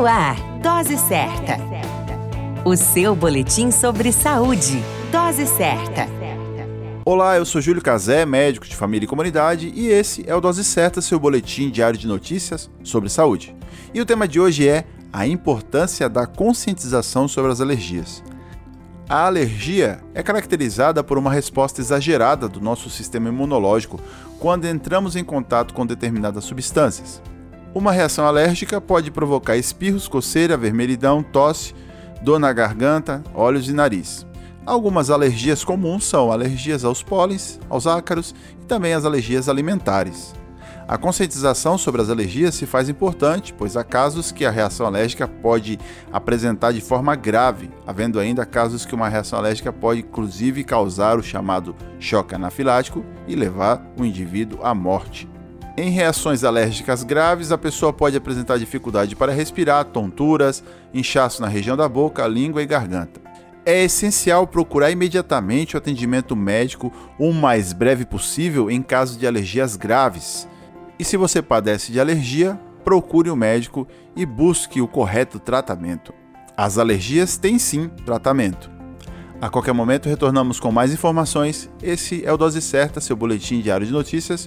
No ar, Dose Certa. O seu boletim sobre saúde. Dose Certa. Olá, eu sou Júlio Cazé, médico de família e comunidade, e esse é o Dose Certa, seu boletim diário de notícias sobre saúde. E o tema de hoje é a importância da conscientização sobre as alergias. A alergia é caracterizada por uma resposta exagerada do nosso sistema imunológico quando entramos em contato com determinadas substâncias. Uma reação alérgica pode provocar espirros, coceira, vermelhidão, tosse, dor na garganta, olhos e nariz. Algumas alergias comuns são alergias aos pólens, aos ácaros e também as alergias alimentares. A conscientização sobre as alergias se faz importante, pois há casos que a reação alérgica pode apresentar de forma grave, havendo ainda casos que uma reação alérgica pode inclusive causar o chamado choque anafilático e levar o indivíduo à morte. Em reações alérgicas graves, a pessoa pode apresentar dificuldade para respirar, tonturas, inchaço na região da boca, língua e garganta. É essencial procurar imediatamente o atendimento médico o mais breve possível em caso de alergias graves. E se você padece de alergia, procure o um médico e busque o correto tratamento. As alergias têm sim tratamento. A qualquer momento retornamos com mais informações. Esse é o Dose Certa, seu boletim diário de notícias